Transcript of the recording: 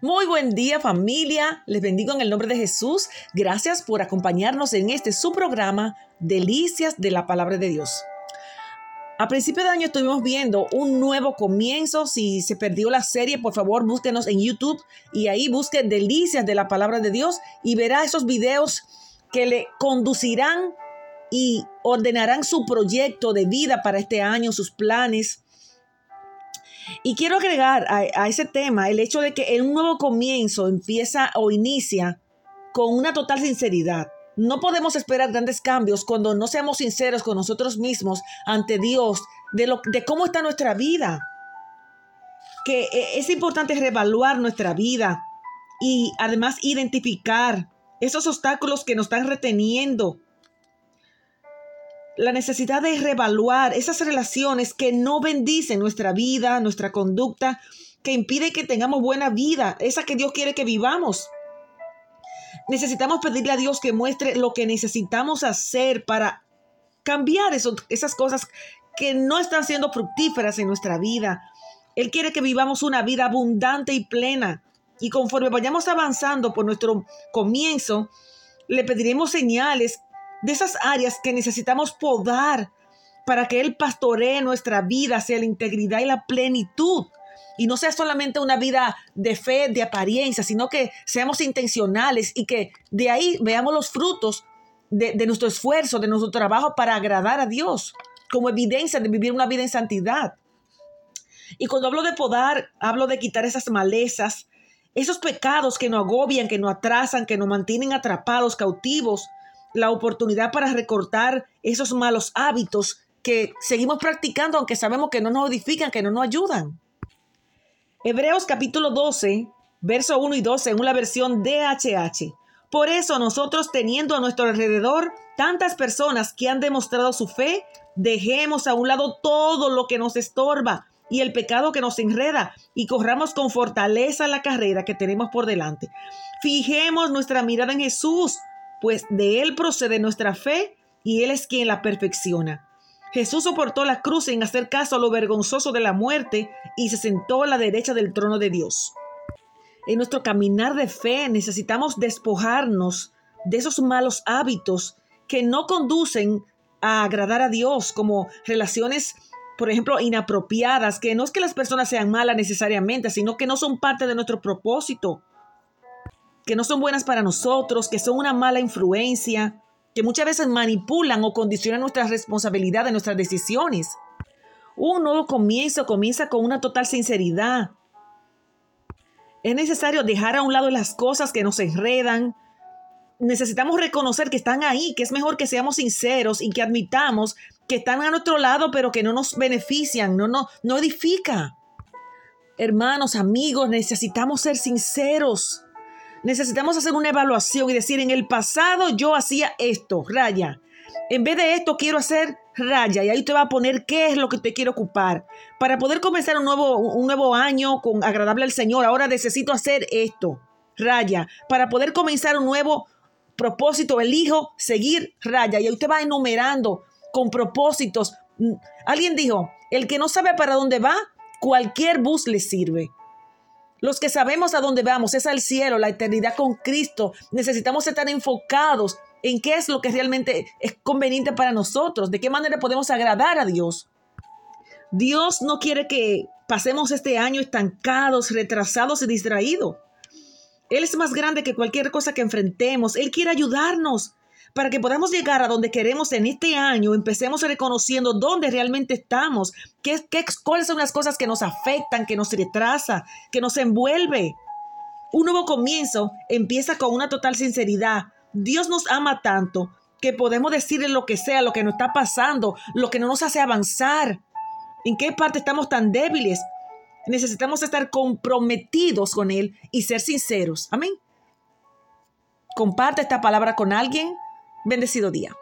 Muy buen día familia, les bendigo en el nombre de Jesús. Gracias por acompañarnos en este su programa Delicias de la Palabra de Dios. A principio de año estuvimos viendo un nuevo comienzo. Si se perdió la serie, por favor búsquenos en YouTube y ahí busque Delicias de la Palabra de Dios y verá esos videos que le conducirán y ordenarán su proyecto de vida para este año, sus planes y quiero agregar a, ese tema el hecho de que un nuevo comienzo empieza o inicia con una total sinceridad. No podemos esperar grandes cambios cuando no seamos sinceros con nosotros mismos ante Dios de, lo, de cómo está nuestra vida. Que e, es importante reevaluar nuestra vida y además identificar esos obstáculos que nos están reteniendo la necesidad de reevaluar esas relaciones que no bendicen nuestra vida, nuestra conducta, que impiden que tengamos buena vida, esa que Dios quiere que vivamos. Necesitamos pedirle a Dios que muestre lo que necesitamos hacer para cambiar esas cosas que no están siendo fructíferas en nuestra vida. Él quiere que vivamos una vida abundante y plena. Y conforme vayamos avanzando por nuestro comienzo, le pediremos señales de esas áreas que necesitamos podar para que Él pastoree nuestra vida hacia la integridad y la plenitud. Y no sea solamente una vida de fe, de apariencia, sino que seamos intencionales y que de ahí veamos los frutos de, de nuestro esfuerzo, de nuestro trabajo para agradar a Dios, como evidencia de vivir una vida en santidad. Y cuando hablo de podar, hablo de quitar esas malezas, esos pecados que nos agobian, que nos atrasan, que nos mantienen atrapados, cautivos, la oportunidad para recortar esos malos hábitos que seguimos practicando aunque sabemos que no nos edifican, que no nos ayudan. Hebreos capítulo 12, verso 1 y 12 en una versión DHH. Por eso nosotros teniendo a nuestro alrededor tantas personas que han demostrado su fe, dejemos a un lado todo lo que nos estorba y el pecado que nos enreda y corramos con fortaleza la carrera que tenemos por delante. Fijemos nuestra mirada en Jesús, pues de Él procede nuestra fe y Él es quien la perfecciona. Jesús soportó la cruz sin hacer caso a lo vergonzoso de la muerte y se sentó a la derecha del trono de Dios. En nuestro caminar de fe necesitamos despojarnos de esos malos hábitos que no conducen a agradar a Dios, como relaciones, por ejemplo, inapropiadas, que no es que las personas sean malas necesariamente, sino que no son parte de nuestro propósito que no son buenas para nosotros, que son una mala influencia, que muchas veces manipulan o condicionan nuestra responsabilidad nuestras decisiones. Un nuevo comienzo comienza con una total sinceridad. Es necesario dejar a un lado las cosas que nos enredan. Necesitamos reconocer que están ahí, que es mejor que seamos sinceros y que admitamos que están a nuestro lado, pero que no nos benefician, no, no, no edifica. Hermanos, amigos, necesitamos ser sinceros necesitamos hacer una evaluación y decir, en el pasado yo hacía esto, raya. En vez de esto quiero hacer raya y ahí te va a poner qué es lo que te quiero ocupar. Para poder comenzar un nuevo, un nuevo año con agradable al Señor, ahora necesito hacer esto, raya. Para poder comenzar un nuevo propósito, elijo seguir raya y ahí te va enumerando con propósitos. Mm, alguien dijo, el que no sabe para dónde va, cualquier bus le sirve. Los que sabemos a dónde vamos es al cielo, la eternidad con Cristo. Necesitamos estar enfocados en qué es lo que realmente es conveniente para nosotros, de qué manera podemos agradar a Dios. Dios no quiere que pasemos este año estancados, retrasados y distraídos. Él es más grande que cualquier cosa que enfrentemos. Él quiere ayudarnos para que podamos llegar a donde queremos en este año, empecemos reconociendo dónde realmente estamos, qué, qué, cuáles son las cosas que nos afectan, que nos retrasa, que nos envuelve. Un nuevo comienzo empieza con una total sinceridad. Dios nos ama tanto que podemos decirle lo que sea, lo que nos está pasando, lo que no nos hace avanzar. ¿En qué parte estamos tan débiles? Necesitamos estar comprometidos con Él y ser sinceros. Amén. Comparte esta palabra con alguien Bendecido día.